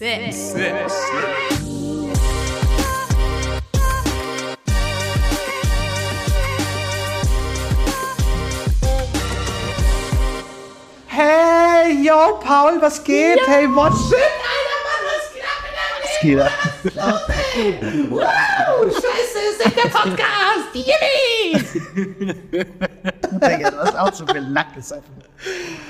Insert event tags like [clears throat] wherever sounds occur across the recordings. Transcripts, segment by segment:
Six. Hey, yo, Paul, was geht? Hey, what? Was geht ab? [laughs] Wow, scheiße, ist echt der Podcast. Yippie! [laughs] Digga, du hast auch so viel Nackes.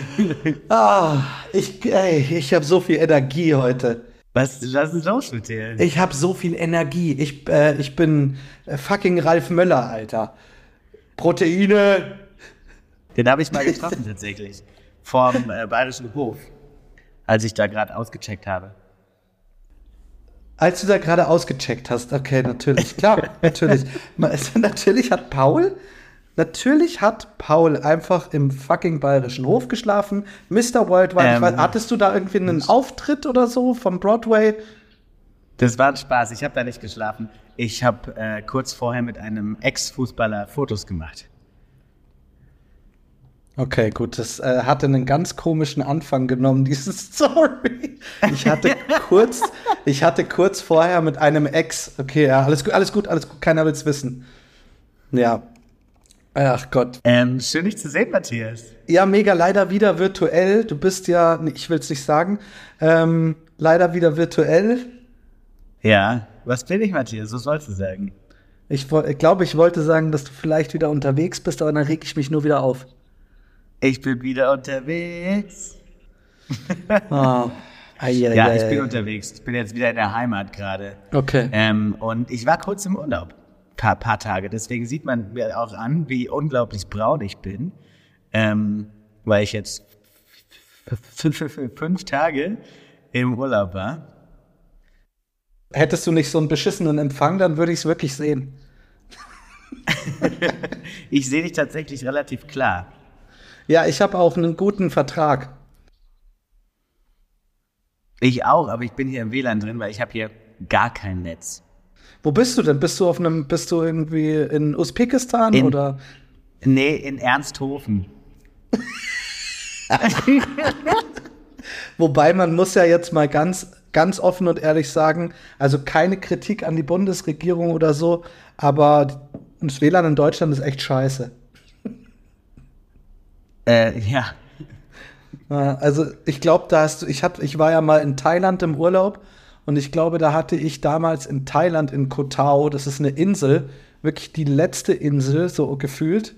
[laughs] Ah, ich, ey, ich habe so viel Energie heute. Was, was ist los mit dir? Ich habe so viel Energie. Ich, äh, ich bin äh, fucking Ralf Möller, Alter. Proteine. Den habe ich mal getroffen tatsächlich. Vorm äh, Bayerischen Hof. Als ich da gerade ausgecheckt habe. Als du da gerade ausgecheckt hast, okay, natürlich, klar, [laughs] natürlich. [laughs] Natürlich hat Paul, natürlich hat Paul einfach im fucking bayerischen Hof geschlafen. Mr. Worldwide, Ähm, weiß, hattest du da irgendwie einen Auftritt oder so vom Broadway? Das war ein Spaß. Ich habe da nicht geschlafen. Ich habe äh, kurz vorher mit einem Ex-Fußballer Fotos gemacht. Okay, gut, das äh, hatte einen ganz komischen Anfang genommen, [laughs] diese Story. Ich hatte kurz, ich hatte kurz vorher mit einem Ex, okay, ja, alles gut, alles gut, alles gut, keiner will's wissen. Ja. Ach Gott. Ähm, schön, dich zu sehen, Matthias. Ja, mega, leider wieder virtuell. Du bist ja, ich will's nicht sagen, ähm, leider wieder virtuell. Ja, was bin ich, Matthias? Was sollst du sagen? Ich, glaube, ich wollte sagen, dass du vielleicht wieder unterwegs bist, aber dann reg ich mich nur wieder auf. Ich bin wieder unterwegs. [laughs] Oh. Ja, ich bin unterwegs. Ich bin jetzt wieder in der Heimat gerade. Okay. Ähm, und ich war kurz im Urlaub. Paar, paar Tage. Deswegen sieht man mir auch an, wie unglaublich braun ich bin. Ähm, weil ich jetzt fünf, Tage im Urlaub war. Hättest du nicht so einen beschissenen Empfang, dann würde ich es wirklich sehen. [laughs] Ich sehe dich tatsächlich relativ klar. Ja, ich habe auch einen guten Vertrag. Ich auch, aber ich bin hier im WLAN drin, weil ich habe hier gar kein Netz. Wo bist du denn? Bist du auf einem, bist du irgendwie in Usbekistan In- oder? Nee, in Ernsthofen. [laughs] Wobei man muss ja jetzt mal ganz, ganz offen und ehrlich sagen, also keine Kritik an die Bundesregierung oder so, aber das WLAN in Deutschland ist echt scheiße. Äh, ja. Also ich glaube, da hast du, ich hatte, ich war ja mal in Thailand im Urlaub und ich glaube, da hatte ich damals in Thailand in Koh Tao, das ist eine Insel, wirklich die letzte Insel, so gefühlt,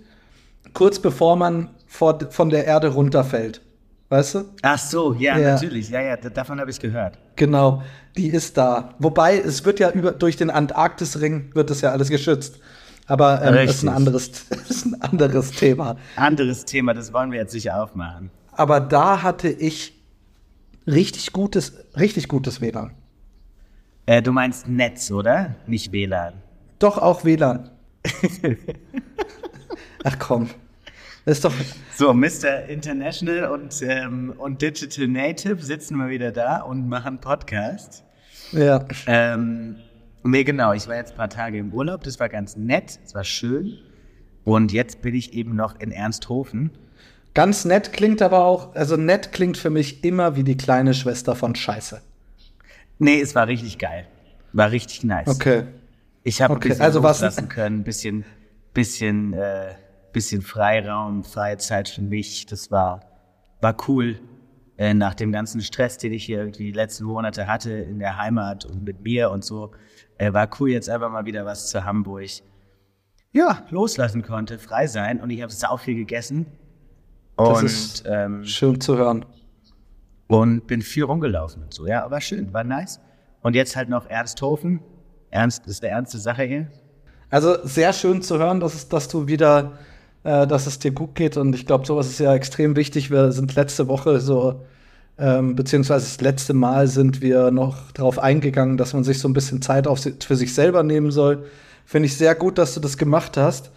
kurz bevor man vor, von der Erde runterfällt. Weißt du? Ach so, ja, Ja. natürlich. Ja, ja, davon habe ich gehört. Genau, die ist da. Wobei, es wird ja über, durch den Antarktisring wird das ja alles geschützt. Aber ähm, das ist ein anderes, [laughs] das ist ein anderes Thema. Anderes Thema, das wollen wir jetzt sicher aufmachen. Aber da hatte ich richtig gutes, richtig gutes WLAN. Äh, du meinst Netz, oder? Nicht WLAN. Doch auch WLAN. [laughs] Ach komm. Das ist doch. So, Mr. International und, ähm, und Digital Native sitzen mal wieder da und machen Podcast. Ja. Ähm, nee, genau, ich war jetzt ein paar Tage im Urlaub, das war ganz nett, es war schön. Und jetzt bin ich eben noch in Ernsthofen. Ganz nett klingt aber auch, also nett klingt für mich immer wie die kleine Schwester von Scheiße. Nee, es war richtig geil. War richtig nice. Okay. Ich habe Okay, ein bisschen also loslassen können, ein bisschen, bisschen, äh, bisschen Freiraum, freie Zeit für mich. Das war, war cool. Äh, nach dem ganzen Stress, den ich hier irgendwie die letzten Monate hatte in der Heimat und mit mir und so, äh, war cool jetzt einfach mal wieder was zu haben, wo ich ja loslassen konnte, frei sein. Und ich habe sau viel gegessen Das und ist ähm, schön zu hören. Und bin viel rumgelaufen und so. Ja, war schön, war nice. Und jetzt halt noch Ernsthofen. Ernst ist eine ernste Sache hier. Also sehr schön zu hören, dass, es, dass du wieder, äh, dass es dir gut geht. Und ich glaube, sowas ist ja extrem wichtig. Wir sind letzte Woche so, ähm, beziehungsweise das letzte Mal sind wir noch darauf eingegangen, dass man sich so ein bisschen Zeit auf, für sich selber nehmen soll. Finde ich sehr gut, dass du das gemacht hast.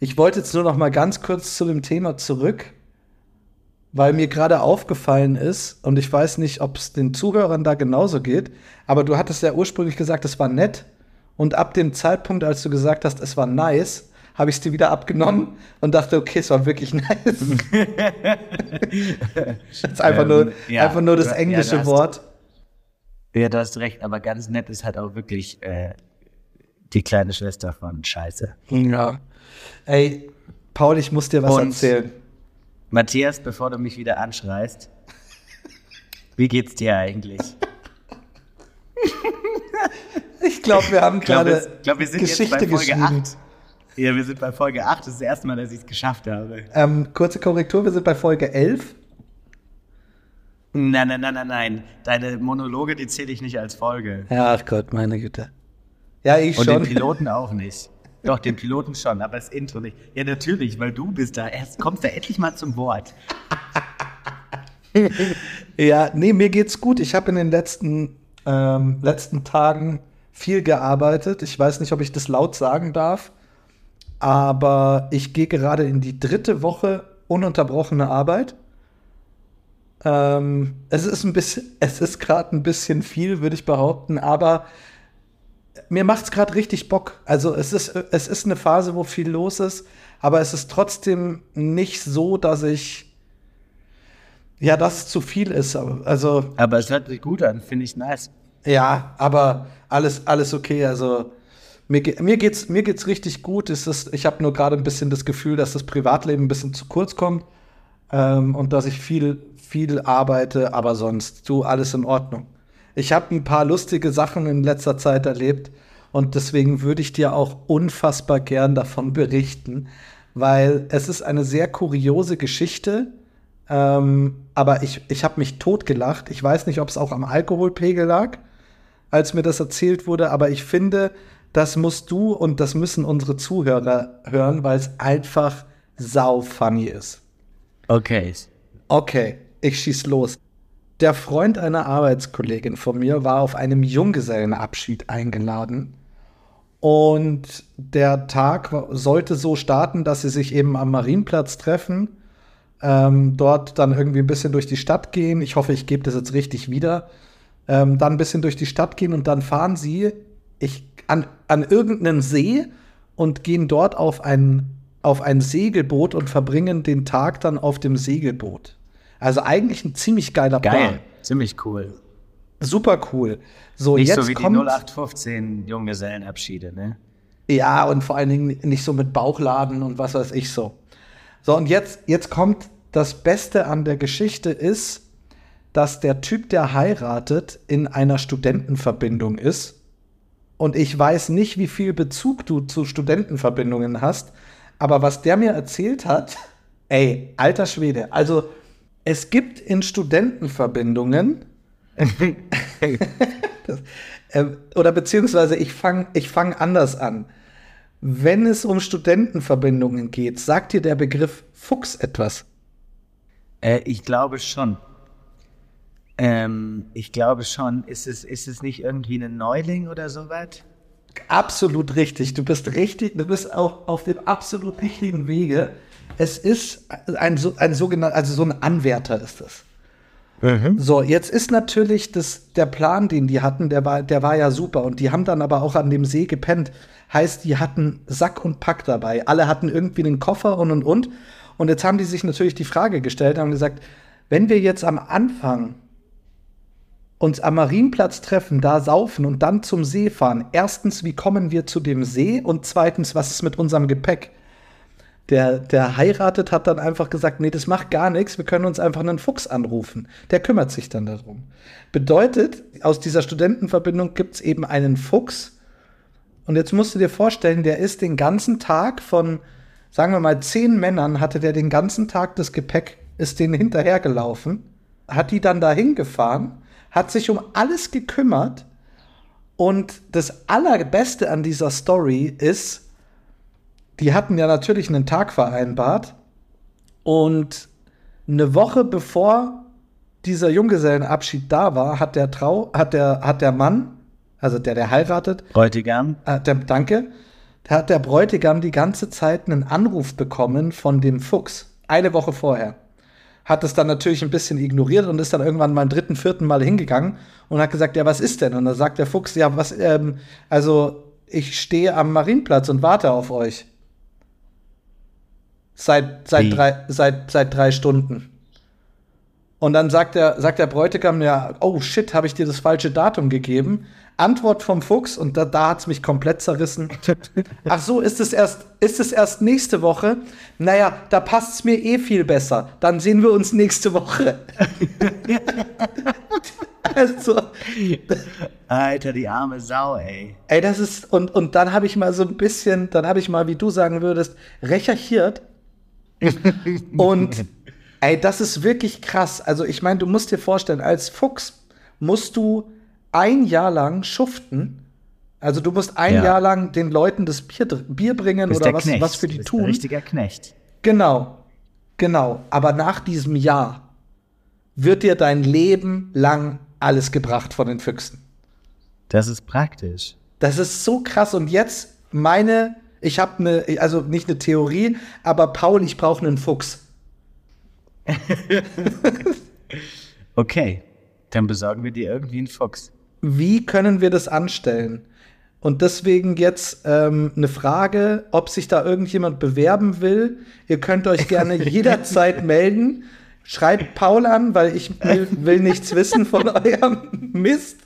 Ich wollte jetzt nur noch mal ganz kurz zu dem Thema zurück, weil mir gerade aufgefallen ist, und ich weiß nicht, ob es den Zuhörern da genauso geht, aber du hattest ja ursprünglich gesagt, es war nett. Und ab dem Zeitpunkt, als du gesagt hast, es war nice, habe ich es dir wieder abgenommen und dachte, okay, es war wirklich [laughs] nice. das ist einfach, Ähm, nur, ja, einfach nur das ja, englische du hast- Wort. Ja, du hast recht, aber ganz nett ist halt auch wirklich äh, die kleine Schwester von Scheiße. Ja. Ey, Paul, ich muss dir was Und- erzählen. Matthias, bevor du mich wieder anschreist, wie geht's dir eigentlich? Ich glaube, wir haben gerade glaub, sind Geschichte. 8. Ja, wir sind bei Folge 8. Das ist das erste Mal, dass ich es geschafft habe. Ähm, kurze Korrektur, wir sind bei Folge 11. Nein, nein, nein, nein, nein. Deine Monologe, die zähle ich nicht als Folge. Ja, ach Gott, meine Güte. Ja, ich Und schon. den Piloten auch nicht. Doch, den Piloten schon, aber das Intro nicht. Ja, natürlich, weil du bist da. Erst kommst du endlich mal zum Wort. Ja, nee, mir geht's gut. Ich habe in den letzten, ähm, letzten Tagen viel gearbeitet. Ich weiß nicht, ob ich das laut sagen darf, aber ich gehe gerade in die dritte Woche ununterbrochene Arbeit. Ähm, es ist ein bisschen, es ist gerade ein bisschen viel, würde ich behaupten, aber mir macht's gerade richtig Bock. Also es ist, es ist eine Phase, wo viel los ist, aber es ist trotzdem nicht so, dass ich ja, dass es zu viel ist. Also Aber es hört sich gut an, finde ich nice. ja, aber alles, alles okay. Also mir, mir geht's, mir geht's richtig gut. Es ist, ich habe nur gerade ein bisschen das Gefühl, dass das Privatleben ein bisschen zu kurz kommt ähm, und dass ich viel, viel arbeite, aber sonst du alles in Ordnung. Ich habe ein paar lustige Sachen in letzter Zeit erlebt und deswegen würde ich dir auch unfassbar gern davon [laughs] berichten, weil es ist eine sehr kuriose Geschichte. Ähm, aber ich, ich habe mich totgelacht. Ich weiß nicht, ob es auch am Alkoholpegel lag, als mir das erzählt wurde, aber ich finde, das musst du und das müssen unsere Zuhörer hören, weil es einfach sau funny ist. Okay. Okay, ich schieß los. Der Freund einer Arbeitskollegin von mir war auf einem Junggesellenabschied eingeladen. Und der Tag sollte so starten, dass sie sich eben am Marienplatz treffen, ähm, dort dann irgendwie ein bisschen durch die Stadt gehen. Ich hoffe, ich gebe das jetzt richtig wieder. Ähm, dann ein bisschen durch die Stadt gehen und dann fahren sie ich, an, an irgendeinen See und gehen dort auf ein, auf ein Segelboot und verbringen den Tag dann auf dem Segelboot. Also eigentlich ein ziemlich geiler Geil. Plan. Ziemlich cool. Super cool. So, Nicht jetzt so wie kommt, die 0815 Junggesellenabschiede, ne? Ja, und vor allen Dingen nicht so mit Bauchladen und was weiß ich so. So, und jetzt, jetzt kommt das Beste an der Geschichte ist, dass der Typ, der heiratet, in einer Studentenverbindung ist. Und ich weiß nicht, wie viel Bezug du zu Studentenverbindungen hast, aber was der mir erzählt hat, [laughs] ey, alter Schwede, also es gibt in Studentenverbindungen [laughs] äh, oder beziehungsweise ich fange ich fang anders an. Wenn es um Studentenverbindungen geht, sagt dir der Begriff Fuchs etwas? Äh, ich glaube schon. Ähm, ich glaube schon. Ist es, ist es nicht irgendwie ein Neuling oder sowas? Absolut richtig. Du bist richtig, du bist auch auf dem absolut richtigen Wege. Es ist ein, ein sogenannter, also so ein Anwärter ist es. So, jetzt ist natürlich das, der Plan, den die hatten, der war, der war ja super. Und die haben dann aber auch an dem See gepennt. Heißt, die hatten Sack und Pack dabei. Alle hatten irgendwie einen Koffer und und und. Und jetzt haben die sich natürlich die Frage gestellt, haben gesagt, wenn wir jetzt am Anfang uns am Marienplatz treffen, da saufen und dann zum See fahren. Erstens, wie kommen wir zu dem See? Und zweitens, was ist mit unserem Gepäck? Der, der heiratet, hat dann einfach gesagt, nee, das macht gar nichts, wir können uns einfach einen Fuchs anrufen. Der kümmert sich dann darum. Bedeutet, aus dieser Studentenverbindung gibt es eben einen Fuchs. Und jetzt musst du dir vorstellen, der ist den ganzen Tag von, sagen wir mal, zehn Männern, hatte der den ganzen Tag das Gepäck, ist denen hinterhergelaufen, hat die dann dahin gefahren, hat sich um alles gekümmert. Und das Allerbeste an dieser Story ist, die hatten ja natürlich einen Tag vereinbart. Und eine Woche bevor dieser Junggesellenabschied da war, hat der Trau, hat der, hat der Mann, also der, der heiratet, Bräutigam? äh, der, danke, da hat der Bräutigam die ganze Zeit einen Anruf bekommen von dem Fuchs. Eine Woche vorher. Hat es dann natürlich ein bisschen ignoriert und ist dann irgendwann mal dritten, vierten Mal hingegangen und hat gesagt, ja, was ist denn? Und dann sagt der Fuchs, ja, was, ähm, also ich stehe am Marienplatz und warte auf euch. Seit, Wie? seit, drei, seit, seit drei Stunden. Und dann sagt der, sagt der Bräutigam ja, oh shit, habe ich dir das falsche Datum gegeben? Antwort vom Fuchs, und da, da hat's mich komplett zerrissen. [laughs] Ach so, ist es erst, ist es erst nächste Woche? Naja, da passt's mir eh viel besser. Dann sehen wir uns nächste Woche. [laughs] also, Alter, die arme Sau, ey. ey, das ist, und, und dann habe ich mal so ein bisschen, dann habe ich mal, wie du sagen würdest, recherchiert. [laughs] und ey, das ist wirklich krass. Also, ich meine, du musst dir vorstellen, als Fuchs musst du ein Jahr lang schuften. Also du musst ein Ja. Jahr lang den Leuten das Bier, Bier bringen oder der was, Knecht. was für die Bist tun. Ein richtiger Knecht. Genau, genau. Aber nach diesem Jahr wird dir dein Leben lang alles gebracht von den Füchsen. Das ist praktisch. Das ist so krass. Und jetzt meine, ich habe eine, also nicht eine Theorie, aber Paul, ich brauche einen Fuchs. [laughs] Okay, dann besorgen wir dir irgendwie einen Fuchs. Wie können wir das anstellen? Und deswegen jetzt ähm, eine Frage, ob sich da irgendjemand bewerben will. Ihr könnt euch gerne [laughs] jederzeit melden. Schreibt Paul an, weil ich will, will nichts wissen von eurem [laughs] Mist.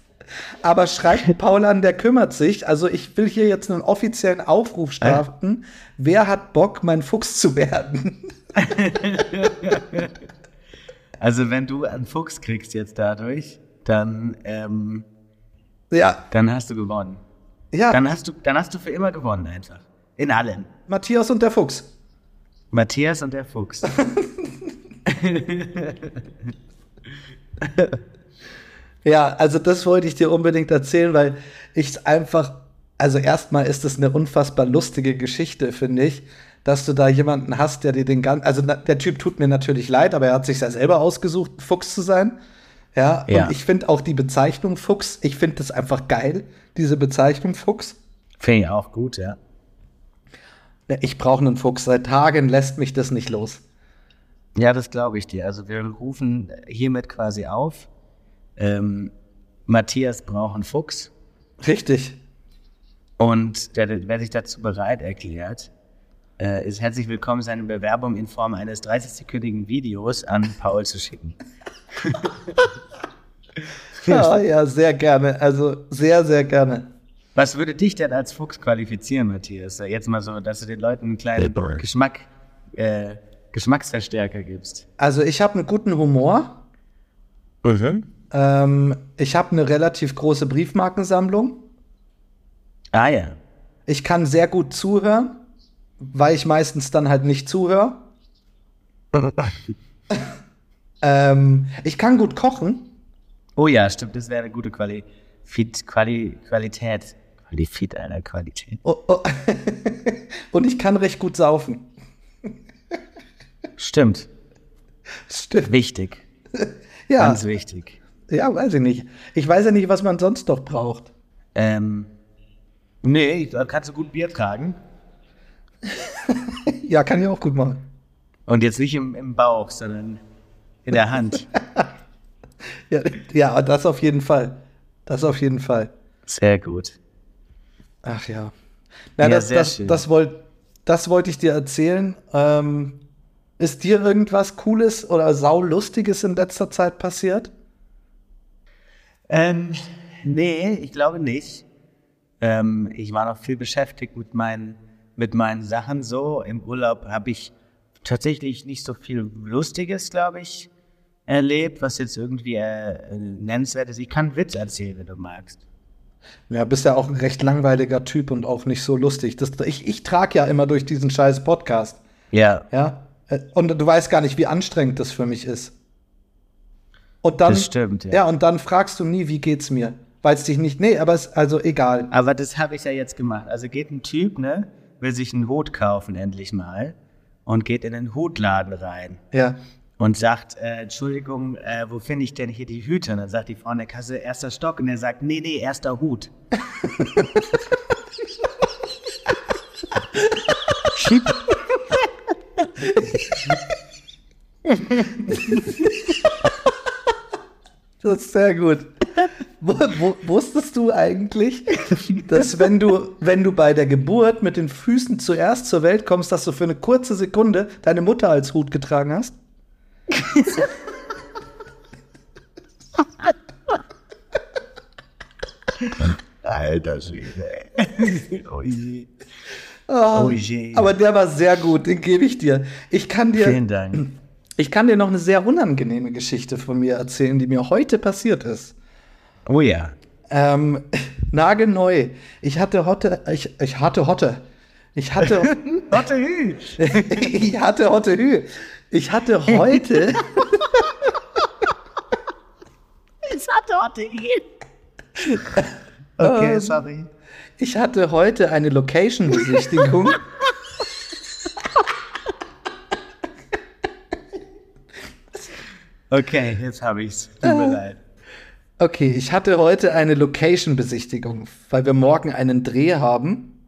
Aber schreibt [laughs] Paul an, der kümmert sich. Also ich will hier jetzt einen offiziellen Aufruf starten. Wer hat Bock, mein Fuchs zu werden? [laughs] Also wenn du einen Fuchs kriegst jetzt dadurch, dann, ähm, Ja, dann hast du gewonnen. ja, Dann hast du, dann hast du für immer gewonnen einfach. In allem. Matthias und der Fuchs. Matthias und der Fuchs. [laughs] Ja, also das wollte ich dir unbedingt erzählen, weil ich einfach, also erstmal ist es eine unfassbar lustige Geschichte, finde ich, dass du da jemanden hast, der dir den ganzen, also der Typ tut mir natürlich leid, aber er hat sich ja selber ausgesucht, Fuchs zu sein. Ja, Ja. und ich finde auch die Bezeichnung Fuchs, ich finde das einfach geil, diese Bezeichnung Fuchs. Finde ich auch gut. Ja, Ich brauche einen Fuchs, seit Tagen lässt mich das nicht los. Ja, das glaube ich dir. Also wir rufen hiermit quasi auf. Ähm, Matthias braucht einen Fuchs Richtig. und der, der, wer sich dazu bereit erklärt, äh, ist herzlich willkommen, seine Bewerbung in Form eines 30-sekündigen Videos an Paul zu schicken. Ja, [laughs] ja, sehr gerne. Also sehr, sehr gerne. Was würde dich denn als Fuchs qualifizieren, Matthias? Jetzt mal so, dass du den Leuten einen kleinen Geschmack, äh, Geschmacksverstärker gibst. Also ich habe einen guten Humor. Ähm, ich habe eine relativ große Briefmarkensammlung. Ah ja. Ich kann sehr gut zuhören, weil ich meistens dann halt nicht zuhöre. [laughs] ähm, ich kann gut kochen. Oh ja, stimmt, das wäre eine gute Quali Fit, Quali Qualität. Qualifit einer Qualität. Oh, oh. [laughs] Und ich kann recht gut saufen. Stimmt, Stimmt. wichtig, Ja, ganz wichtig. Ja, weiß ich nicht. Ich weiß ja nicht, was man sonst noch braucht. Ähm, nee, da kannst du gut Bier tragen. [laughs] Ja, kann ich auch gut machen. Und jetzt nicht im, im Bauch, sondern in der Hand. [laughs] Ja, ja, das auf jeden Fall. Das auf jeden Fall. Sehr gut. Ach ja. Na, Ja, das, sehr das, schön. das, wollt, das wollte ich dir erzählen. Ähm, ist dir irgendwas Cooles oder Saulustiges in letzter Zeit passiert? Ähm, nee, ich glaube nicht. Ähm, ich war noch viel beschäftigt mit meinen, mit meinen Sachen so. Im Urlaub habe ich tatsächlich nicht so viel Lustiges, glaube ich, erlebt, was jetzt irgendwie äh, nennenswert ist. Ich kann einen Witz erzählen, wenn du magst. Ja, bist ja auch ein recht langweiliger Typ und auch nicht so lustig. Das, ich ich trage ja immer durch diesen scheiß Podcast. Ja, Ja. Äh, Und du weißt gar nicht, wie anstrengend das für mich ist. Und dann, Das stimmt, ja. ja. und dann fragst du nie, wie geht's mir? Weil es dich nicht, nee, aber es, also egal. aber das habe ich ja jetzt gemacht. Also geht ein Typ, ne, will sich einen Hut kaufen endlich mal und geht in den Hutladen rein. Ja. und sagt, äh, Entschuldigung, äh, wo finde ich denn hier die Hüte? Und dann sagt die Frau an der Kasse, erster Stock. Und er sagt, nee, nee, erster Hut. Schieb. [laughs] [laughs] Das ist sehr gut. Wo, wo, wusstest du eigentlich, dass wenn du, wenn du bei der Geburt mit den Füßen zuerst zur Welt kommst, dass du für eine kurze Sekunde deine Mutter als Hut getragen hast? Alter Schwede. oh je. Oh, Oh je. Aber der war sehr gut, den gebe ich dir. Ich kann dir, Vielen Dank. Ich kann dir noch eine sehr unangenehme Geschichte von mir erzählen, die mir heute passiert ist. Oh ja. Ähm, [laughs] nagelneu. Ich hatte Hotte, ich, ich hatte Hotte. Ich hatte, [laughs] Lotte Hü. [laughs] ich hatte Hotte Hü. Ich hatte heute, Es hat Lotte Hü. Okay, sorry. ich hatte heute eine Location-Besichtigung. Okay, jetzt habe ich's. Tut mir leid. Okay, ich hatte heute eine Location-Besichtigung, weil wir morgen einen Dreh haben.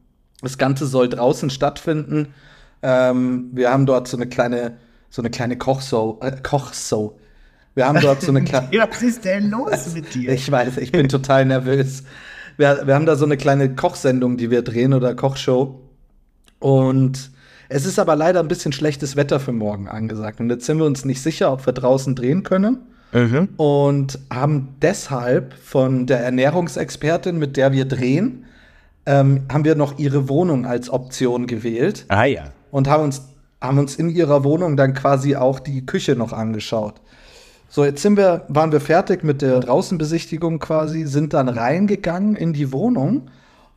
Das Ganze soll draußen stattfinden. Ähm, wir haben dort so eine kleine, so eine kleine Kochshow. Äh, Kochshow. Wir haben dort so eine [laughs] kleine. Was ist denn los mit dir? Ich weiß, ich bin total nervös. Wir, wir haben da so eine kleine Kochsendung, die wir drehen oder Kochshow. Und es ist aber leider ein bisschen schlechtes Wetter für morgen angesagt. Und jetzt sind wir uns nicht sicher, ob wir draußen drehen können. Mhm. Und haben deshalb von der Ernährungsexpertin, mit der wir drehen, ähm, haben wir noch ihre Wohnung als Option gewählt Ah ja. und haben uns, haben uns in ihrer Wohnung dann quasi auch die Küche noch angeschaut. So, jetzt sind wir, waren wir fertig mit der Draußenbesichtigung quasi, sind dann reingegangen in die Wohnung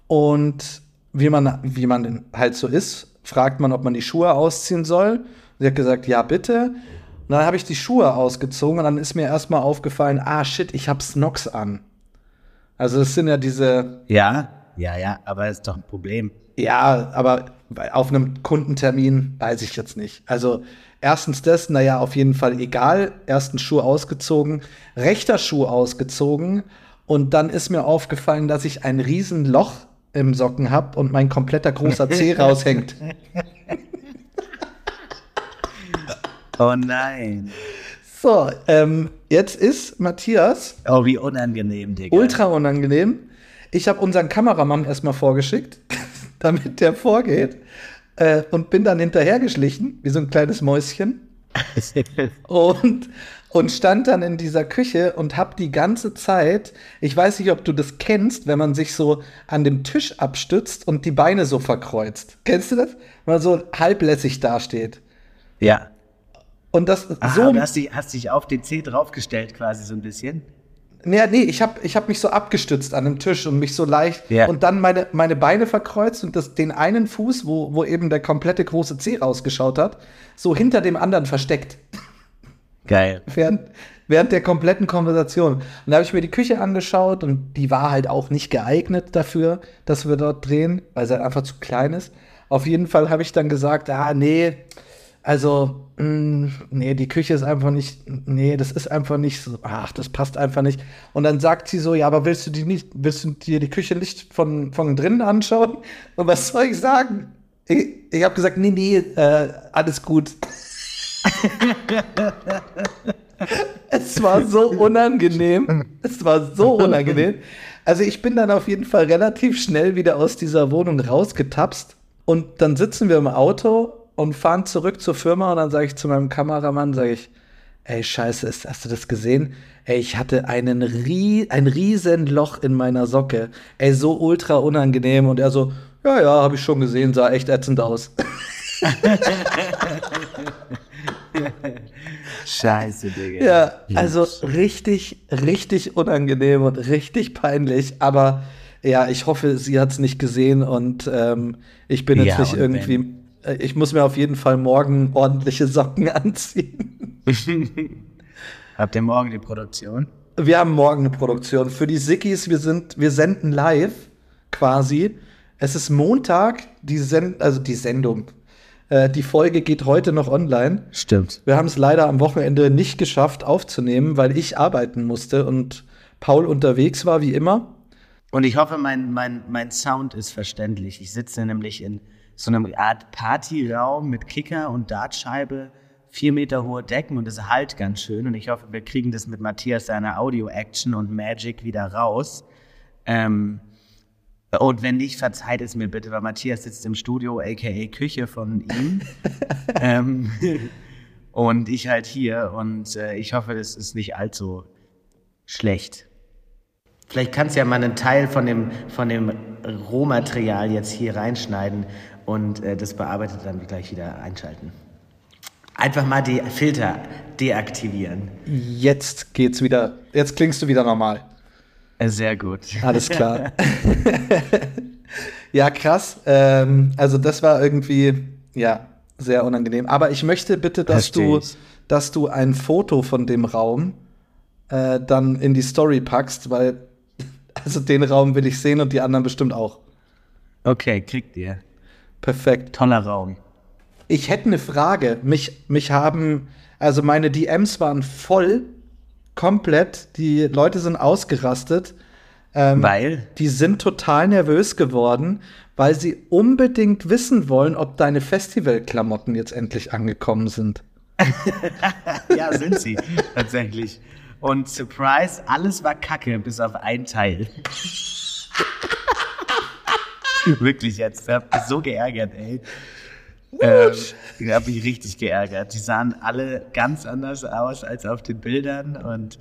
und wie man, wie man halt so ist, fragt man, ob man die Schuhe ausziehen soll. Sie hat gesagt, ja, bitte. Und dann habe ich die Schuhe ausgezogen und dann ist mir erstmal aufgefallen, ah, shit, ich habe Snox an. Also es sind ja diese, Ja, ja, ja, aber ist doch ein Problem. ja, aber auf einem Kundentermin weiß ich jetzt nicht. Also erstens das, naja, auf jeden Fall egal. Ersten Schuh ausgezogen, rechter Schuh ausgezogen und dann ist mir aufgefallen, dass ich ein riesen Loch im Socken habe und mein kompletter großer Zeh [laughs] raushängt. [laughs] Oh nein. So, ähm, jetzt ist Matthias Oh, wie unangenehm, Digga. ultra unangenehm. Ich habe unseren Kameramann erstmal vorgeschickt, [laughs] damit der vorgeht äh, und bin dann hinterhergeschlichen, wie so ein kleines Mäuschen. [laughs] und, und stand dann in dieser Küche und hab die ganze Zeit, ich weiß nicht, ob du das kennst, wenn man sich so an dem Tisch abstützt und die Beine so verkreuzt. Kennst du das? Wenn man so halblässig dasteht. ja. Und das Aha, so. du hast dich, hast dich auf den C draufgestellt quasi so ein bisschen. Nee, nee, ich habe ich hab mich so abgestützt an dem Tisch und mich so leicht Ja. und dann meine, meine Beine verkreuzt und das, den einen Fuß, wo, wo eben der komplette große Zeh rausgeschaut hat, so hinter dem anderen versteckt. Geil. während, während der kompletten Konversation. Und da habe ich mir die Küche angeschaut und die war halt auch nicht geeignet dafür, dass wir dort drehen, weil sie halt einfach zu klein ist. Auf jeden Fall habe ich dann gesagt, ah, nee, also, mh, nee, die Küche ist einfach nicht, nee, das ist einfach nicht so, ach, das passt einfach nicht. Und dann sagt sie so, ja, aber willst du die nicht, willst du dir die Küche nicht von, von drinnen anschauen? Und was soll ich sagen? Ich, ich habe gesagt, nee, nee, äh, alles gut. [laughs] Es war so unangenehm. Es war so unangenehm. Also ich bin dann auf jeden Fall relativ schnell wieder aus dieser Wohnung rausgetapst. Und dann sitzen wir im Auto und fahren zurück zur Firma und dann sage ich zu meinem Kameramann, sage ich, ey, scheiße, hast du das gesehen? Ey, ich hatte einen rie ein riesen Loch in meiner Socke. Ey, so ultra unangenehm. Und er so, ja, ja, habe ich schon gesehen, sah echt ätzend aus. [laughs] Scheiße, Digga. Ja, also richtig, richtig unangenehm und richtig peinlich. Aber ja, ich hoffe, sie hat es nicht gesehen und ähm, ich bin jetzt Ja, nicht und irgendwie. Äh, Ich muss mir auf jeden Fall morgen ordentliche Socken [laughs] anziehen. Habt ihr morgen die Produktion? Wir haben morgen eine Produktion für die Sickis. Wir sind, wir senden live quasi. Es ist Montag, die Send also die Sendung. Äh, die Folge geht heute noch online. Stimmt. Wir haben es leider am Wochenende nicht geschafft aufzunehmen, weil ich arbeiten musste und Paul unterwegs war, wie immer. Und ich hoffe, mein, mein, mein Sound ist verständlich. Ich sitze nämlich in so einem Art Partyraum mit Kicker und Dartscheibe, vier Meter hohe Decken und es halt ganz schön. Und ich hoffe, wir kriegen das mit Matthias seiner Audio-Action und Magic wieder raus. Ähm, und wenn nicht, verzeiht es mir bitte, weil Matthias sitzt im Studio, aka Küche von ihm. [laughs] ähm, und ich halt hier. Und äh, ich hoffe, das ist nicht allzu schlecht. Vielleicht kannst du ja mal einen Teil von dem, von dem Rohmaterial jetzt hier reinschneiden und äh, das bearbeitet dann gleich wieder einschalten. Einfach mal die Filter deaktivieren. Jetzt geht's wieder. Jetzt klingst du wieder normal. Äh, Sehr gut. Alles [laughs] klar. [laughs] ja, krass. Ähm, also das war irgendwie, ja, sehr unangenehm. Aber ich möchte bitte, dass du, dass du ein Foto von dem Raum äh, dann in die Story packst, weil [laughs] also den Raum will ich sehen und die anderen bestimmt auch. Okay, kriegt ihr. Perfekt. Toller Raum. Ich hätte eine Frage. Mich, mich haben, also meine DMs waren voll, komplett. Die Leute sind ausgerastet. Ähm, Weil? Die sind total nervös geworden, weil sie unbedingt wissen wollen, ob deine Festivalklamotten jetzt endlich angekommen sind. [laughs] Ja, sind sie tatsächlich. Und Surprise, alles war Kacke, bis auf ein Teil. [laughs] Wirklich jetzt. Ich hab mich so geärgert, ey. Ähm, ich hab mich richtig geärgert. Die sahen alle ganz anders aus als auf den Bildern und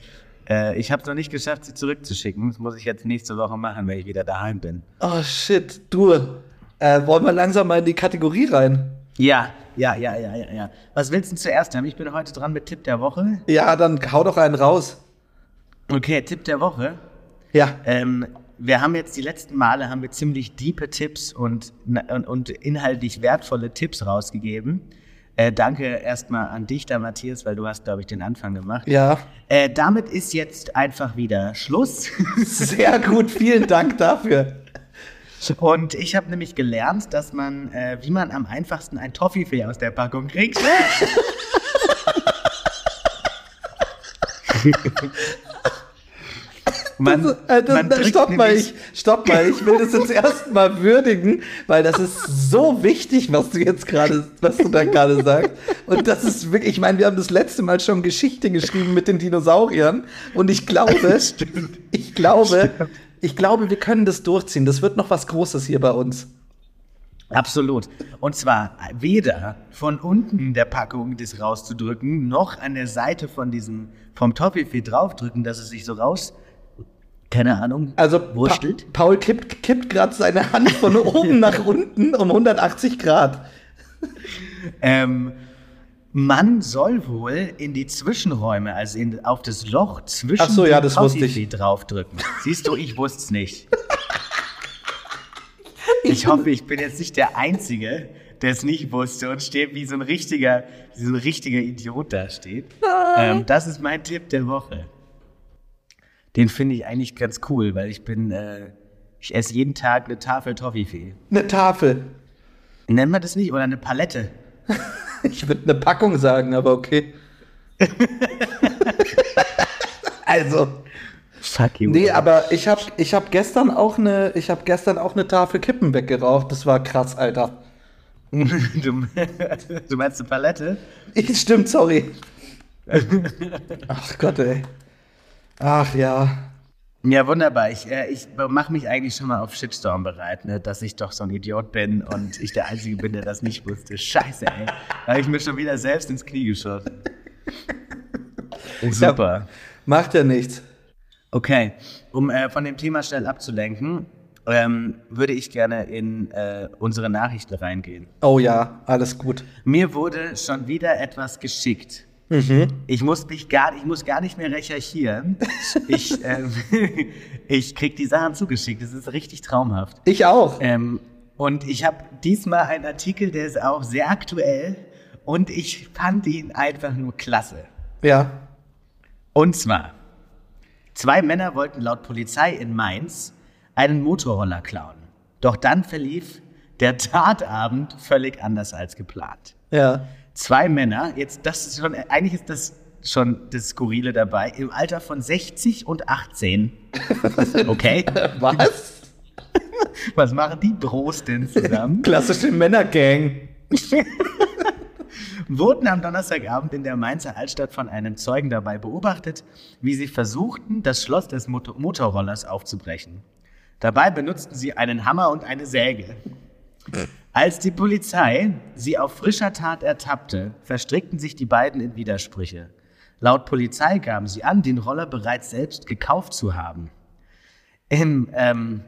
äh, ich habe es noch nicht geschafft, sie zurückzuschicken. Das muss ich jetzt nächste Woche machen, wenn ich wieder daheim bin. Oh shit, du. Äh, wollen wir langsam mal in die Kategorie rein? Ja, ja, ja, ja, ja, ja. Was willst du zuerst haben? Ich bin heute dran mit Tipp der Woche. Ja, dann hau doch einen raus. Okay, Tipp der Woche. Ja. Ähm, wir haben jetzt die letzten Male haben wir ziemlich diepe Tipps und, und, und inhaltlich wertvolle Tipps rausgegeben. Äh, danke erstmal an dich da, Matthias, weil du hast, glaube ich, den Anfang gemacht. Ja. Äh, damit ist jetzt einfach wieder Schluss. [laughs] Sehr gut, vielen Dank dafür. Und ich habe nämlich gelernt, dass man, äh, wie man am einfachsten ein Toffifee aus der Packung kriegt. [laughs] man, Das, äh, das, man stopp mal, ich, stopp mal, ich will das jetzt [laughs] erstmal würdigen, weil das ist so wichtig, was du jetzt gerade, was du da gerade sagst. Und das ist wirklich, ich meine, wir haben das letzte Mal schon Geschichte geschrieben mit den Dinosauriern und ich glaube, [laughs] ich glaube, ich glaube, wir können das durchziehen. Das wird noch was Großes hier bei uns. Absolut. Und zwar weder von unten der Packung das rauszudrücken, noch an der Seite von diesem, vom Toffifee draufdrücken, dass es sich so raus, keine Ahnung, Also pa wurstelt. Paul kippt, kippt gerade seine Hand von [laughs] oben nach unten um 180 Grad. Ähm, man soll wohl in die Zwischenräume, also in, auf das Loch zwischen so, ja, dem das wusste ich. Toffifee draufdrücken. Siehst du, ich wusste es nicht. [laughs] Ich hoffe, ich bin jetzt nicht der Einzige, der es nicht wusste und steht wie so ein richtiger, wie so ein richtiger Idiot da steht. Ähm, das ist mein Tipp der Woche. Den finde ich eigentlich ganz cool, weil ich bin, äh, ich esse jeden Tag eine Tafel Toffifee. Eine Tafel. Nennt man das nicht? Oder eine Palette? [laughs] Ich würde eine Packung sagen, aber okay. [laughs] also, Fuck you. nee, aber ich habe ich hab gestern auch eine ich habe gestern auch eine Tafel Kippen weggeraucht. Das war krass, Alter. [laughs] Du, du meinst eine Palette? Ich, stimmt, sorry. Ach Gott, ey. Ach ja. Ja, wunderbar. Ich, äh, ich mache mich eigentlich schon mal auf Shitstorm bereit, ne? dass ich doch so ein Idiot bin und ich der Einzige bin, der das nicht wusste. Scheiße, ey. Da habe ich mir schon wieder selbst ins Knie geschossen. Super. Macht ja nichts. Okay, um äh, von dem Thema schnell abzulenken, ähm, würde ich gerne in äh, unsere Nachrichten reingehen. Oh ja, alles gut. Mir wurde schon wieder etwas geschickt. Ich muss mich gar, ich muss gar nicht mehr recherchieren. Ich, [laughs] ähm, [laughs] ich krieg die Sachen zugeschickt. Das ist richtig traumhaft. Ich auch. Ähm, und ich habe diesmal einen Artikel, der ist auch sehr aktuell und ich fand ihn einfach nur klasse. Ja. Und zwar, zwei Männer wollten laut Polizei in Mainz einen Motorroller klauen. Doch dann verlief der Tatabend völlig anders als geplant. Ja. Zwei Männer, jetzt das ist schon, eigentlich ist das schon das Skurrile dabei, im Alter von 60 und 18. [laughs] Okay, Was? [laughs] was machen die Bros denn zusammen? Klassische Männergang. [laughs] wurden am Donnerstagabend in der Mainzer Altstadt von einem Zeugen dabei beobachtet, wie sie versuchten, das Schloss des Motor Motorrollers aufzubrechen. Dabei benutzten sie einen Hammer und eine Säge. Als die Polizei sie auf frischer Tat ertappte, verstrickten sich die beiden in Widersprüche. Laut Polizei gaben sie an, den Roller bereits selbst gekauft zu haben. Im, ähm,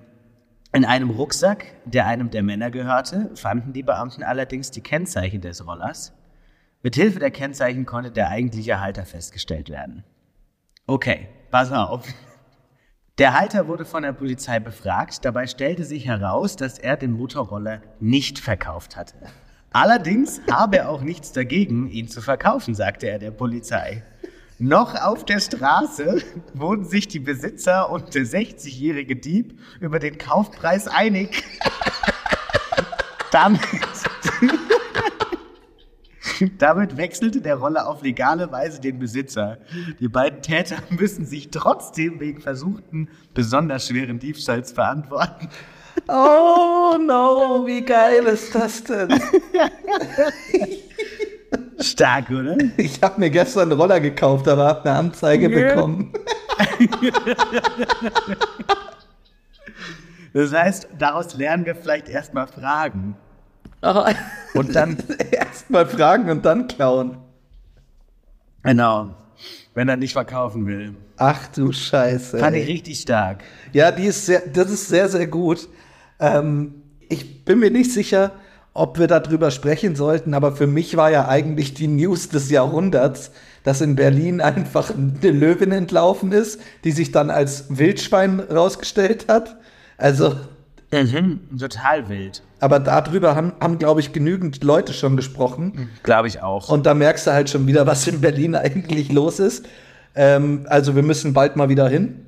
in einem Rucksack, der einem der Männer gehörte, fanden die Beamten allerdings die Kennzeichen des Rollers. Mithilfe der Kennzeichen konnte der eigentliche Halter festgestellt werden. Okay, pass auf. Der Halter wurde von der Polizei befragt. Dabei stellte sich heraus, dass er den Motorroller nicht verkauft hatte. Allerdings habe er auch nichts dagegen, ihn zu verkaufen, sagte er der Polizei. Noch auf der Straße wurden sich die Besitzer und der 60-jährige Dieb über den Kaufpreis einig. [laughs] Damit, [laughs] damit wechselte der Roller auf legale Weise den Besitzer. Die beiden Täter [laughs] müssen sich trotzdem wegen versuchten besonders schweren Diebstahls verantworten. Oh no, wie geil ist das denn? [laughs] Stark, oder? Ich habe mir gestern einen Roller gekauft, aber habe eine Anzeige Ja. bekommen. Das heißt, daraus lernen wir vielleicht erstmal Fragen. Und dann [laughs] erstmal fragen und dann klauen. Genau. Wenn er nicht verkaufen will. Ach du Scheiße. Fand ey. ich richtig stark. Ja, die ist sehr, das ist sehr, sehr gut. Ähm, ich bin mir nicht sicher, ob wir darüber sprechen sollten, aber für mich war ja eigentlich die News des Jahrhunderts, dass in Berlin [laughs] einfach eine Löwin entlaufen ist, die sich dann als Wildschwein rausgestellt hat. Also, Total wild. aber darüber haben, haben glaube ich, genügend Leute schon gesprochen. Glaube ich auch. Und da merkst du halt schon wieder, was in Berlin eigentlich los ist. Ähm, also, wir müssen bald mal wieder hin.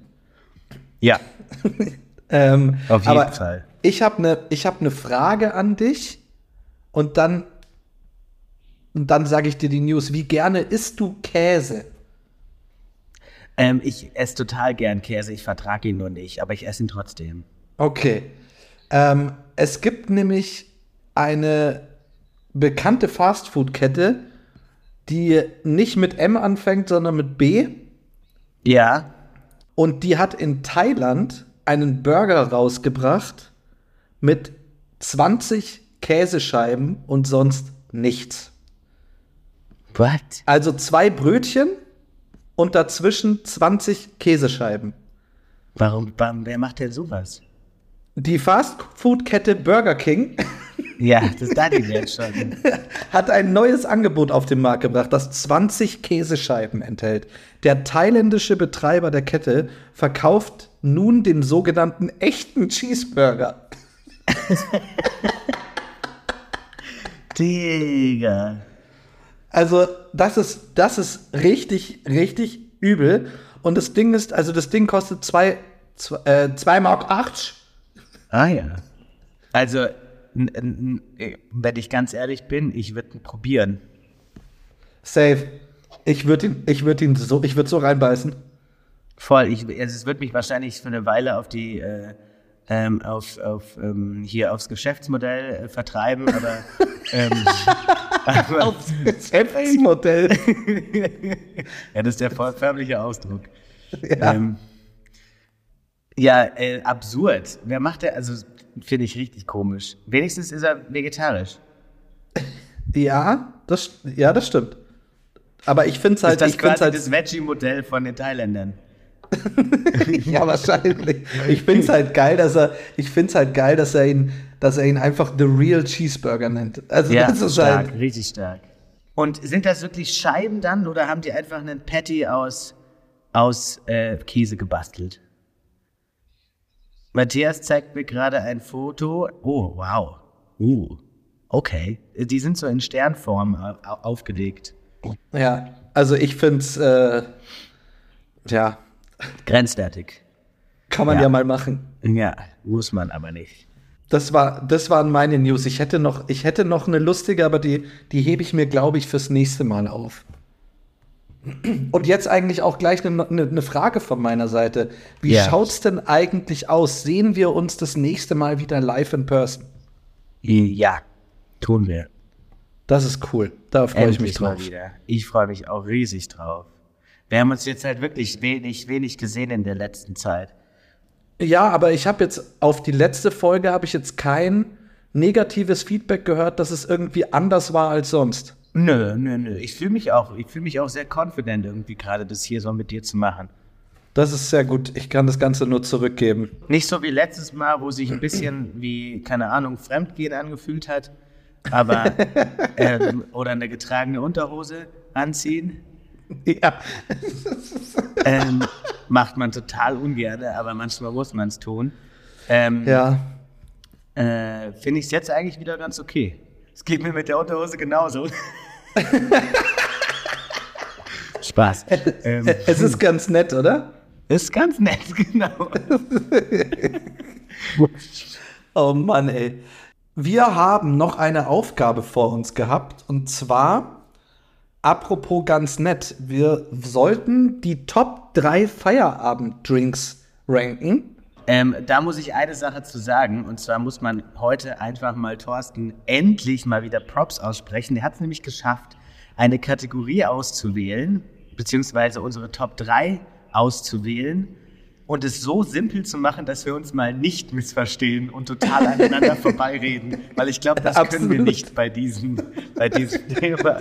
ja, [laughs] Ähm, auf jeden aber Fall. Ich habe eine hab ne Frage an dich und dann, und dann sage ich dir die News. Wie gerne isst du Käse? Ähm, ich esse total gern Käse. Ich vertrage ihn nur nicht, aber ich esse ihn trotzdem. Okay. Ähm, es gibt nämlich eine bekannte Fastfood-Kette, die nicht mit M anfängt, sondern mit B. Ja. Und die hat in Thailand einen Burger rausgebracht mit 20 Käsescheiben und sonst nichts. What? Also zwei Brötchen und dazwischen 20 Käsescheiben. Warum, warum, wer macht denn sowas? Die Fastfood-Kette Burger King Ja, das jetzt schon. [laughs] hat ein neues Angebot auf den Markt gebracht, das 20 Käsescheiben enthält. Der thailändische Betreiber der Kette verkauft nun den sogenannten echten Cheeseburger. [laughs] Digga. Also, das ist, das ist richtig, richtig übel. Und das Ding ist, also das Ding kostet 2 zwei, äh, zwei Mark 8. Ah ja. Also, wenn ich ganz ehrlich bin, ich würde ihn probieren. Safe. Ich würde ihn, ich würde ihn so, ich würde so reinbeißen. Voll. Ich, also es wird mich wahrscheinlich für eine Weile auf die äh, ähm, auf, auf ähm, hier aufs Geschäftsmodell äh, vertreiben, aber, [laughs] ähm, aber Geschäftsmodell. [laughs] ja, das ist der voll förmliche Ausdruck. ja. Ähm, ja, äh, absurd. Wer macht der? Also finde ich richtig komisch. Wenigstens ist er vegetarisch. ja, das, ja, das stimmt. Aber ich finde es halt, ist das ich find's quasi halt, das Veggie-Modell von den Thailändern? [laughs] ja, wahrscheinlich. Ich finde es halt geil, dass er, ich finde halt geil, dass er ihn, dass er ihn einfach The Real Cheeseburger nennt. Also Ja, das ist stark, halt, richtig stark. Und sind das wirklich Scheiben dann oder haben die einfach einen Patty aus, aus äh, Käse gebastelt? Matthias zeigt mir gerade ein Foto. Oh, wow. Uh, okay. Die sind so in Sternform au- au- aufgelegt. ja, also ich finde es, äh, ja, Grenzwertig. kann man Ja. ja mal machen. Ja, muss man aber nicht. Das war, das waren meine News. Ich hätte noch, ich hätte noch eine lustige, aber die, die hebe ich mir, glaube ich, fürs nächste Mal auf. Und jetzt eigentlich auch gleich eine, eine, eine Frage von meiner Seite. Wie Ja. schaut's denn eigentlich aus? Sehen wir uns das nächste Mal wieder live in person? Ja, tun wir. Das ist cool. Da freue ich mich drauf. wieder. Ich freue mich auch riesig drauf. Wir haben uns jetzt halt wirklich wenig, wenig gesehen in der letzten Zeit. Ja, aber ich habe jetzt auf die letzte Folge habe ich jetzt kein negatives Feedback gehört, dass es irgendwie anders war als sonst. Nö, nö, nö. Ich fühle mich auch, ich fühle mich auch sehr confident irgendwie gerade, das hier so mit dir zu machen. Das ist sehr gut. Ich kann das Ganze nur zurückgeben. Nicht so wie letztes Mal, wo sich ein bisschen wie, keine Ahnung, Fremdgehen angefühlt hat, aber [laughs] ähm, oder eine getragene Unterhose anziehen. Ja. Ähm, macht man total ungern, aber manchmal muss man es tun. Ähm, Ja. äh, Finde ich es jetzt eigentlich wieder ganz okay. Es geht mir mit der Unterhose genauso. [laughs] Spaß. Ähm, Es ist ganz nett, oder? ist ganz nett, [laughs] genau. Oh Mann, ey. Wir haben noch eine Aufgabe vor uns gehabt und zwar, apropos ganz nett, wir sollten die Top 3 Feierabenddrinks ranken. Ähm, da muss ich eine Sache zu sagen, und zwar muss man heute einfach mal Thorsten endlich mal wieder Props aussprechen. Der hat es nämlich geschafft, eine Kategorie auszuwählen, beziehungsweise unsere Top 3 auszuwählen und es so simpel zu machen, dass wir uns mal nicht missverstehen und total aneinander [laughs] vorbeireden. Weil ich glaube, das können wir Absolut. nicht bei diesem, bei diesem Thema.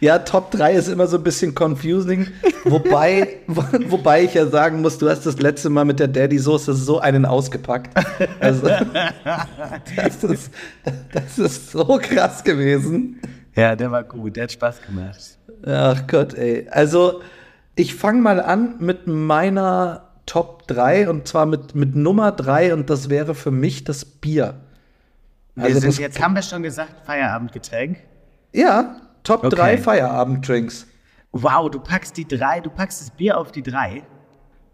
Ja, Top 3 ist immer so ein bisschen confusing. Wobei, wo, [laughs] wobei ich ja sagen muss, du hast das letzte Mal mit der Daddy-Soße so einen ausgepackt. Also, [laughs] das, ist, das ist so krass gewesen. Ja, der war gut, der hat Spaß gemacht. Ach Gott, ey. Also, ich fange mal an mit meiner Top 3 und zwar mit, mit Nummer 3 und das wäre für mich das Bier. Wir Also sind das- jetzt, haben wir schon gesagt, Feierabendgetränk. Ja, Top Okay. 3 Feierabenddrinks. Wow, du packst die drei, du packst das Bier auf die drei.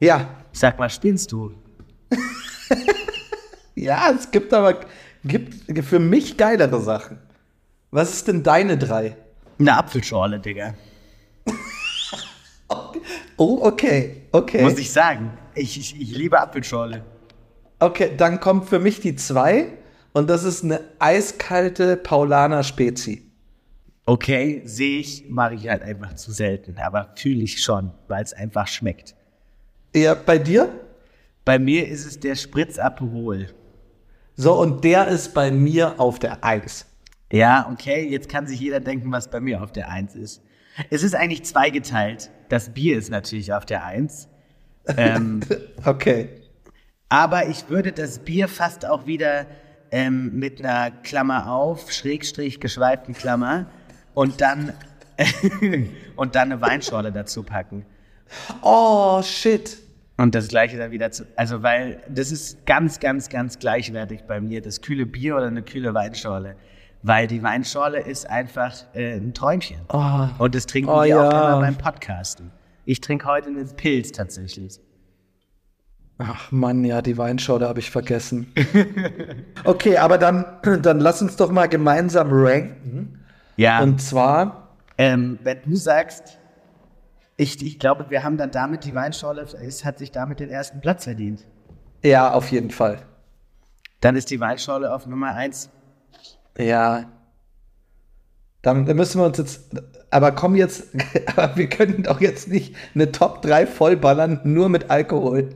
Ja, Sag mal, spinnst du? [laughs] ja, es gibt aber gibt für mich geilere Sachen. Was ist denn deine 3? Eine Apfelschorle, Digga. [laughs] Oh, okay, okay. Muss ich sagen. Ich, ich, ich liebe Apfelschorle. Okay, dann kommt für mich die 2 und das ist eine eiskalte Paulaner Spezi. Okay, sehe ich, mache ich halt einfach zu selten. Aber fühle ich schon, weil es einfach schmeckt. Ja, bei dir? Bei mir ist es der Spritz Aperol. So, und der ist bei mir auf der 1. Ja, okay, jetzt kann sich jeder denken, was bei mir auf der Eins ist. Es ist eigentlich zweigeteilt. Das Bier ist natürlich auf der Eins. Ähm, [laughs] Okay. Aber ich würde das Bier fast auch wieder ähm, mit einer Klammer auf, Schrägstrich, geschweiften Klammer und dann, [laughs] und dann eine Weinschorle dazu packen. Oh, shit. Und das gleiche dann wieder zu. Also, weil das ist ganz, ganz, ganz gleichwertig bei mir, das kühle Bier oder eine kühle Weinschorle. Weil die Weinschorle ist einfach äh, ein Träumchen. Oh. Und das trinken Oh, wir ja. auch immer beim Podcasten. Ich trinke heute einen Pilz tatsächlich. Ach Mann, ja, die Weinschorle habe ich vergessen. [laughs] okay, aber dann, dann lass uns doch mal gemeinsam ranken. Ja. Und zwar, Ähm, wenn du sagst, ich, ich glaube, wir haben dann damit die Weinschorle, es hat sich damit den ersten Platz verdient. ja, auf jeden Fall. Dann ist die Weinschorle auf Nummer eins. Ja. Dann müssen wir uns jetzt, aber komm jetzt, [laughs] aber wir können doch jetzt nicht eine Top 3 vollballern, nur mit Alkohol.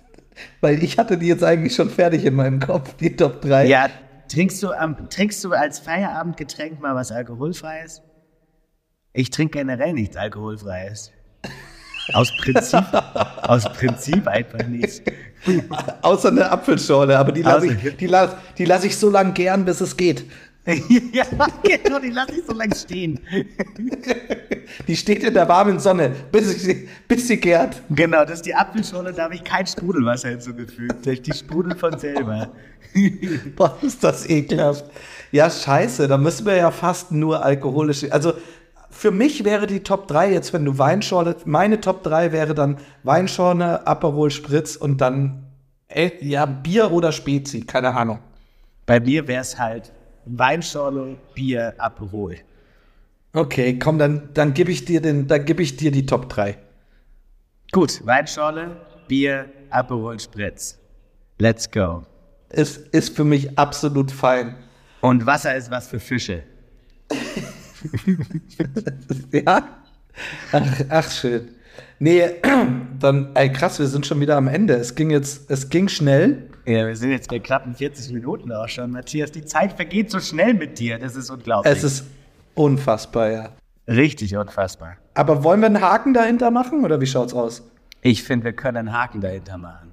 [laughs] Weil ich hatte die jetzt eigentlich schon fertig in meinem Kopf, die Top 3. Ja, trinkst du, am, trinkst du als Feierabendgetränk mal was Alkoholfreies? Ich trinke generell nichts Alkoholfreies. Aus Prinzip, [laughs] aus Prinzip einfach nicht. Außer eine Apfelschorle, aber die lasse ich, die lass, die lass ich so lang gern, bis es geht. [laughs] ja, genau, die lasse ich so lange stehen. [laughs] Die steht in der warmen Sonne, bis, sie, bis sie gärt. Genau, das ist die Apfelschorle, da habe ich kein Sprudelwasser hinzugefügt. Die sprudelt von selber. [laughs] Boah, ist das ekelhaft. Ja, scheiße, da müssen wir ja fast nur alkoholische. Also für mich wäre die Top 3 jetzt, wenn du Weinschorle, meine Top 3 wäre dann Weinschorle, Aperol Spritz und dann äh, ja, Bier oder Spezi, keine Ahnung. Bei mir wäre es halt Weinschorle, Bier, Aperol. Okay, komm, dann, dann gebe ich dir den, dann gebe ich dir die Top 3. Gut, Weinschorle, Bier, Aperol, Spritz. Let's go. Ist, ist für mich absolut fein. Und Wasser ist was für Fische. [laughs] Ja? Ach, ach schön. Nee, [clears throat] dann, ey, krass, wir sind schon wieder am Ende. Es ging jetzt, es ging schnell. Ja, wir sind jetzt bei knappen 40 Minuten auch schon, Matthias. Die Zeit vergeht so schnell mit dir, das ist unglaublich. Es ist, Unfassbar, ja. Richtig unfassbar. Aber wollen wir einen Haken dahinter machen oder wie schaut's aus? Ich finde, wir können einen Haken dahinter machen.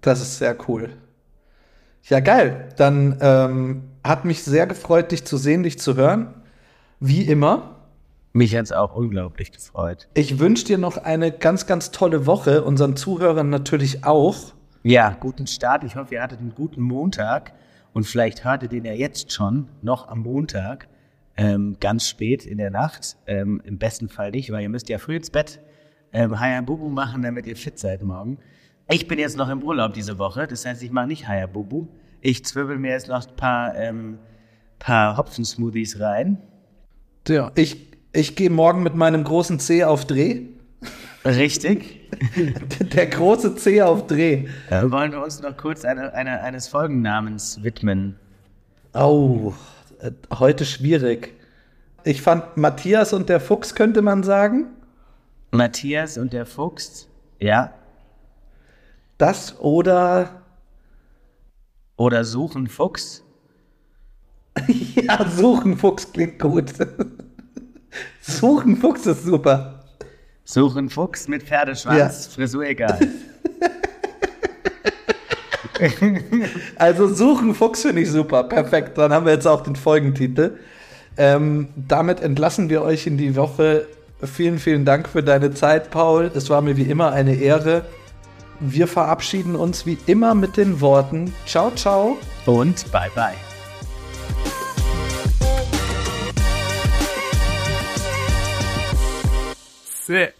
Das ist sehr cool. Ja, geil. Dann ähm, hat mich sehr gefreut, dich zu sehen, dich zu hören. Wie immer. Mich hat es auch unglaublich gefreut. Ich wünsche dir noch eine ganz, ganz tolle Woche, unseren Zuhörern natürlich auch. Ja, guten Start. Ich hoffe, ihr hattet einen guten Montag und vielleicht hört ihr den ja jetzt schon, noch am Montag, ähm, ganz spät in der Nacht. Ähm, Im besten Fall nicht, weil ihr müsst ja früh ins Bett ähm, Hayabubu machen, damit ihr fit seid morgen. Ich bin jetzt noch im Urlaub diese Woche, das heißt, ich mache nicht Hayabubu. Ich zwirbel mir jetzt noch ein paar, ähm, paar Hopfensmoothies rein. Ja, ich, ich gehe morgen mit meinem großen C auf Dreh. Richtig. [laughs] Der große C auf Dreh. Äh, wollen wir uns noch kurz eine, eine, eines Folgennamens widmen? Oh, heute schwierig. Ich fand Matthias und der Fuchs, könnte man sagen. Matthias und der Fuchs, ja. Das oder. Oder Suchen Fuchs. [laughs] ja, Suchen Fuchs klingt gut. Suchen Fuchs ist super. Suchen Fuchs mit Pferdeschwanz, Ja. Frisur egal. [laughs] Also Suchen Fuchs finde ich super. Perfekt. Dann haben wir jetzt auch den Folgentitel. Ähm, damit entlassen wir euch in die Woche. Vielen, vielen Dank für deine Zeit, Paul. Es war mir wie immer eine Ehre. Wir verabschieden uns wie immer mit den Worten Ciao, ciao. Und bye bye. That's it.